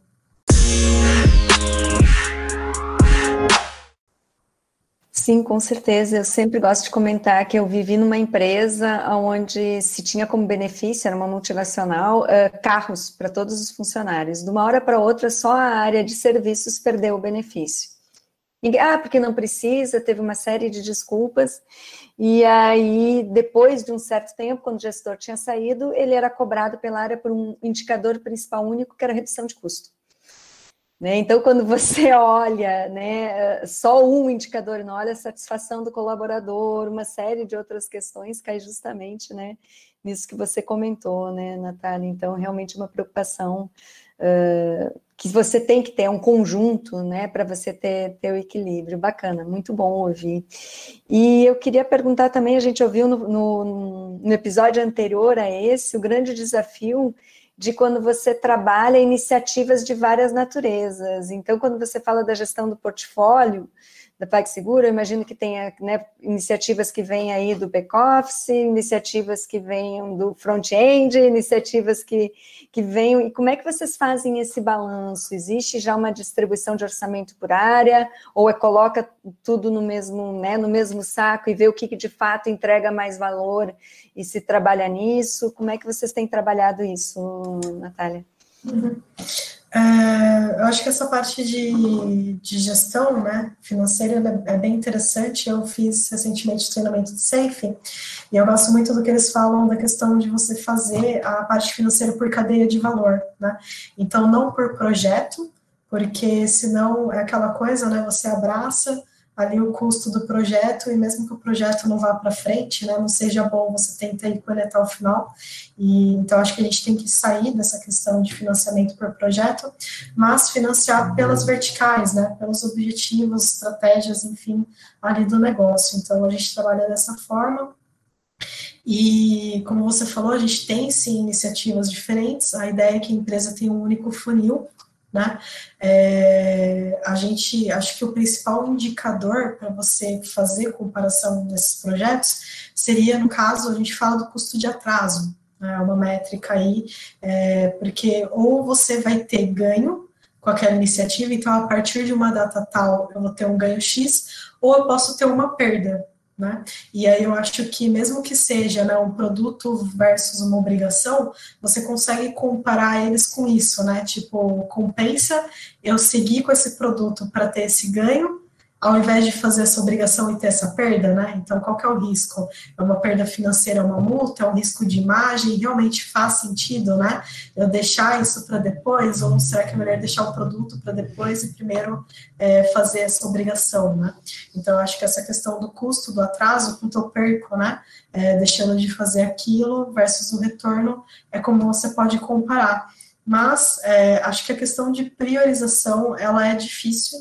Sim, com certeza. Eu sempre gosto de comentar que eu vivi numa empresa onde se tinha como benefício, era uma multinacional, uh, carros para todos os funcionários. De uma hora para outra, só a área de serviços perdeu o benefício. E, ah, porque não precisa, teve uma série de desculpas. E aí, depois de um certo tempo, quando o gestor tinha saído, ele era cobrado pela área por um indicador principal único, que era redução de custo. Né? Então, quando você (laughs) olha né, só um indicador, não olha a satisfação do colaborador, uma série de outras questões, cai justamente né, nisso que você comentou, né, Natália? Então, realmente uma preocupação uh, que você tem que ter, um conjunto, né, para você ter, ter o equilíbrio. Bacana, muito bom ouvir. E eu queria perguntar também, a gente ouviu no, no, no episódio anterior a esse, o grande desafio de quando você trabalha iniciativas de várias naturezas. Então, quando você fala da gestão do portfólio, da PagSeguro, eu imagino que tenha né, iniciativas que vêm aí do back-office, iniciativas que venham do front-end, iniciativas que, que venham. E como é que vocês fazem esse balanço? Existe já uma distribuição de orçamento por área? Ou é coloca tudo no mesmo, né, no mesmo saco e vê o que, que de fato entrega mais valor e se trabalha nisso? Como é que vocês têm trabalhado isso, Natália? Uhum. É, eu acho que essa parte de, de gestão né, financeira é bem interessante. Eu fiz recentemente treinamento de SAFE e eu gosto muito do que eles falam da questão de você fazer a parte financeira por cadeia de valor. Né? Então, não por projeto, porque senão é aquela coisa, né? Você abraça ali o custo do projeto e mesmo que o projeto não vá para frente, né, não seja bom, você tenta ir até o final. E então acho que a gente tem que sair dessa questão de financiamento por projeto, mas financiar pelas verticais, né, pelos objetivos, estratégias, enfim, ali do negócio. Então a gente trabalha dessa forma. E como você falou, a gente tem sim iniciativas diferentes. A ideia é que a empresa tenha um único funil né? É, a gente, acho que o principal indicador para você fazer comparação desses projetos seria, no caso, a gente fala do custo de atraso, né? uma métrica aí, é, porque ou você vai ter ganho com aquela iniciativa, então a partir de uma data tal eu vou ter um ganho X, ou eu posso ter uma perda, né? E aí eu acho que mesmo que seja né, um produto versus uma obrigação, você consegue comparar eles com isso, né? Tipo, compensa eu seguir com esse produto para ter esse ganho ao invés de fazer essa obrigação e ter essa perda, né? Então, qual que é o risco? É uma perda financeira, uma multa, é um risco de imagem? Realmente faz sentido, né? Eu deixar isso para depois? Ou será que é melhor deixar o produto para depois e primeiro é, fazer essa obrigação, né? Então, acho que essa questão do custo, do atraso, quanto eu perco, né? É, deixando de fazer aquilo versus o retorno, é como você pode comparar. mas é, acho que a questão de priorização, ela é difícil,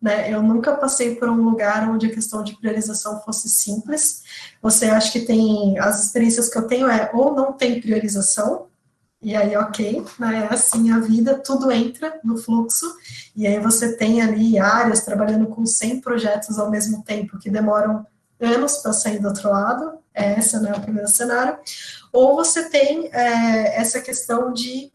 né? Eu nunca passei por um lugar onde a questão de priorização fosse simples. Você acha que tem, as experiências que eu tenho é ou não tem priorização, e aí, ok, né? É assim a vida, tudo entra no fluxo, e aí você tem ali áreas trabalhando com 100 projetos ao mesmo tempo, que demoram anos para sair do outro lado, é esse né, o primeiro cenário, ou você tem é, essa questão de,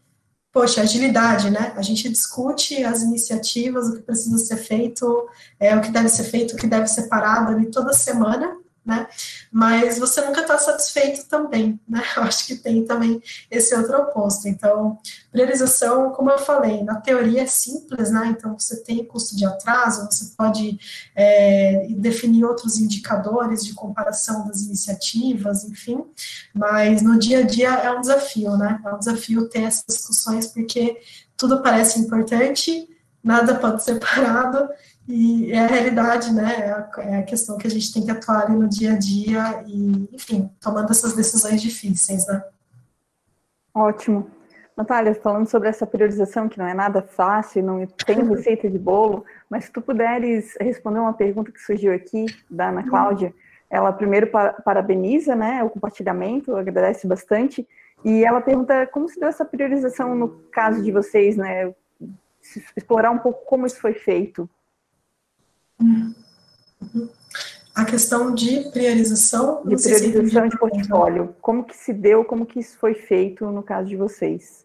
poxa, agilidade, né? A gente discute as iniciativas, o que precisa ser feito, é, o que deve ser feito, o que deve ser parado ali toda semana, né? Mas você nunca está satisfeito também, né? (laughs) Eu acho que tem também esse outro oposto. Então, priorização, como eu falei, na teoria é simples, né? Então, você tem custo de atraso, você pode é, definir outros indicadores de comparação das iniciativas, enfim, mas no dia a dia é um desafio, né? É um desafio ter essas discussões porque tudo parece importante, nada pode ser parado e é a realidade, né? É a, é a, questão que a gente tem que atuar no dia a dia e, enfim, tomando essas decisões difíceis, né? Ótimo. Natália, falando sobre essa priorização, que não é nada fácil, não tem (laughs) receita de bolo, mas se tu puderes responder uma pergunta que surgiu aqui, da Ana Cláudia, ela primeiro parabeniza né, o compartilhamento, agradece bastante, e ela pergunta como se deu essa priorização no caso de vocês, né? Explorar um pouco como isso foi feito. A questão de priorização. De priorização de portfólio. Como que se deu, como que isso foi feito no caso de vocês?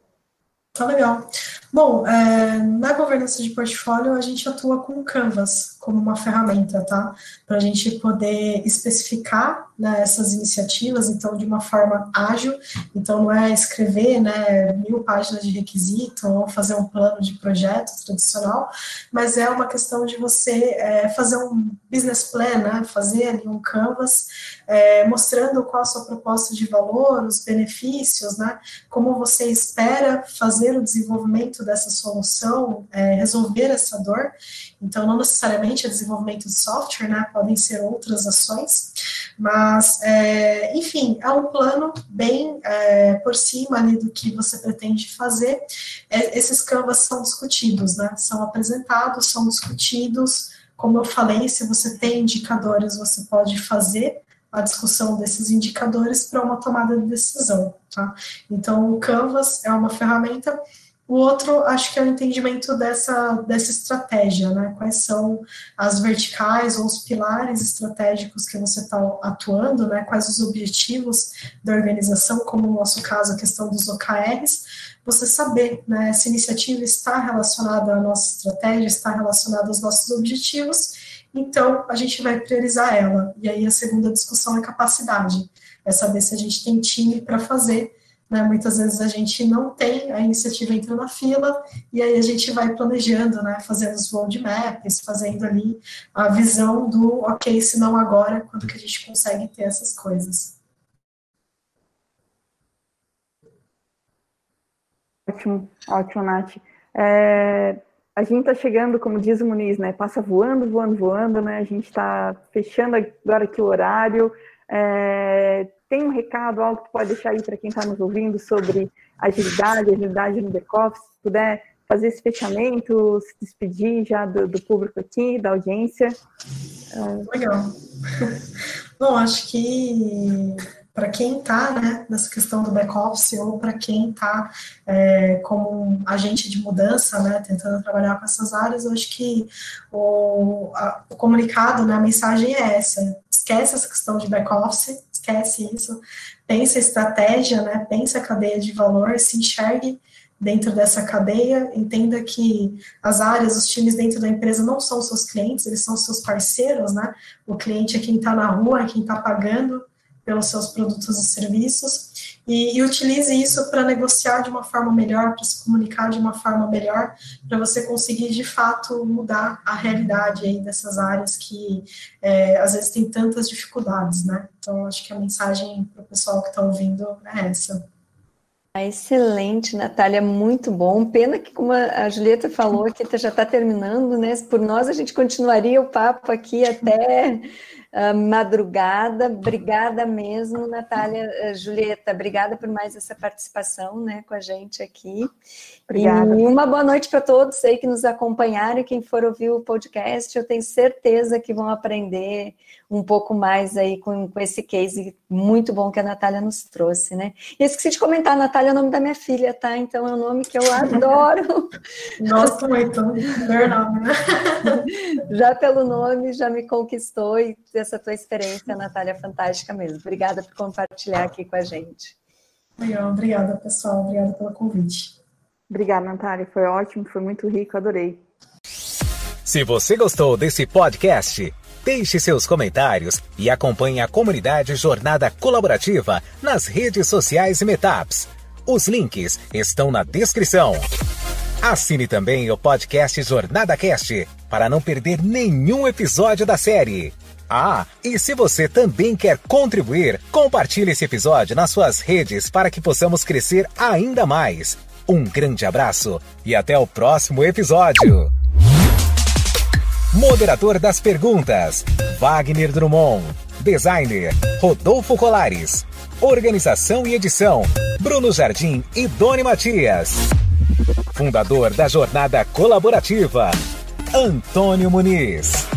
Tá legal. Bom, é, na governança de portfólio, a gente atua com Canvas como uma ferramenta, tá? Para a gente poder especificar né, essas iniciativas, então, de uma forma ágil. Então, não é escrever né, mil páginas de requisito ou fazer um plano de projeto tradicional, mas é uma questão de você é, fazer um business plan, né? Fazer ali um Canvas é, mostrando qual a sua proposta de valor, os benefícios, né? Como você espera fazer o desenvolvimento dessa solução, é, resolver essa dor. Então, não necessariamente é desenvolvimento de software, né? Podem ser outras ações, mas, é, enfim, é um plano bem é, por cima ali do que você pretende fazer. É, esses canvas são discutidos, né? São apresentados, são discutidos. Como eu falei, se você tem indicadores, você pode fazer a discussão desses indicadores para uma tomada de decisão, tá? Então, o Canvas é uma ferramenta. O outro, acho que é o entendimento dessa, dessa estratégia, né? Quais são as verticais ou os pilares estratégicos que você está atuando, né? Quais os objetivos da organização, como no nosso caso, a questão dos OKRs, você saber, né? Essa iniciativa está relacionada à nossa estratégia, está relacionada aos nossos objetivos, então a gente vai priorizar ela. E aí a segunda discussão é capacidade, é saber se a gente tem time para fazer. Né? Muitas vezes a gente não tem, a iniciativa entra na fila, e aí a gente vai planejando, né? fazendo os roadmaps, fazendo ali a visão do, ok, se não agora, quando que a gente consegue ter essas coisas. Ótimo, ótimo, Nath. É, a gente está chegando, como diz o Muniz, né? Passa voando, voando, voando, né? A gente está fechando agora aqui o horário. É, tem um recado, algo que pode deixar aí para quem está nos ouvindo sobre agilidade, agilidade no back-office, se puder fazer esse fechamento, se despedir já do, do público aqui, da audiência. Legal. (laughs) Bom, acho que para quem está né, nessa questão do back-office ou para quem está é, como agente de mudança, né, tentando trabalhar com essas áreas, eu acho que o, a, o comunicado, né, a mensagem é essa, esquece essa questão de back-office, esquece isso, pensa estratégia, né, pensa a cadeia de valor, se enxergue dentro dessa cadeia, entenda que as áreas, os times dentro da empresa não são seus clientes, eles são seus parceiros, né? O cliente é quem está na rua, é quem está pagando pelos seus produtos e serviços e, e utilize isso para negociar de uma forma melhor, para se comunicar de uma forma melhor, para você conseguir de fato mudar a realidade aí dessas áreas que é, às vezes tem tantas dificuldades, né? Então acho que a mensagem para o pessoal que está ouvindo é essa. Ah, excelente, Natália, muito bom. Pena que, como a Julieta falou, que já está terminando, né? Por nós, a gente continuaria o papo aqui até madrugada. Obrigada mesmo, Natália. Uh, Julieta, obrigada por mais essa participação né, com a gente aqui. Obrigada. E uma boa noite para todos aí que nos acompanharam e quem for ouvir o podcast, eu tenho certeza que vão aprender um pouco mais aí com, com esse case muito bom que a Natália nos trouxe, né? E esqueci de comentar, Natália é o nome da minha filha, tá? Então é um nome que eu (laughs) adoro. Gosto muito, meu nome, né? (laughs) Já pelo nome, já me conquistou e essa tua experiência, Natália, é fantástica mesmo. Obrigada por compartilhar aqui com a gente. Legal, obrigada, pessoal. Obrigada pelo convite. Obrigada, Natália. Foi ótimo, foi muito rico, adorei. Se você gostou desse podcast, Deixe seus comentários e acompanhe a comunidade Jornada Colaborativa nas redes sociais e Metaps. Os links estão na descrição. Assine também o podcast Jornada Cast para não perder nenhum episódio da série. Ah, e se você também quer contribuir, compartilhe esse episódio nas suas redes para que possamos crescer ainda mais. Um grande abraço e até o próximo episódio. Moderador das perguntas: Wagner Drummond. Designer: Rodolfo Colares. Organização e edição: Bruno Jardim e Doni Matias. Fundador da Jornada Colaborativa: Antônio Muniz.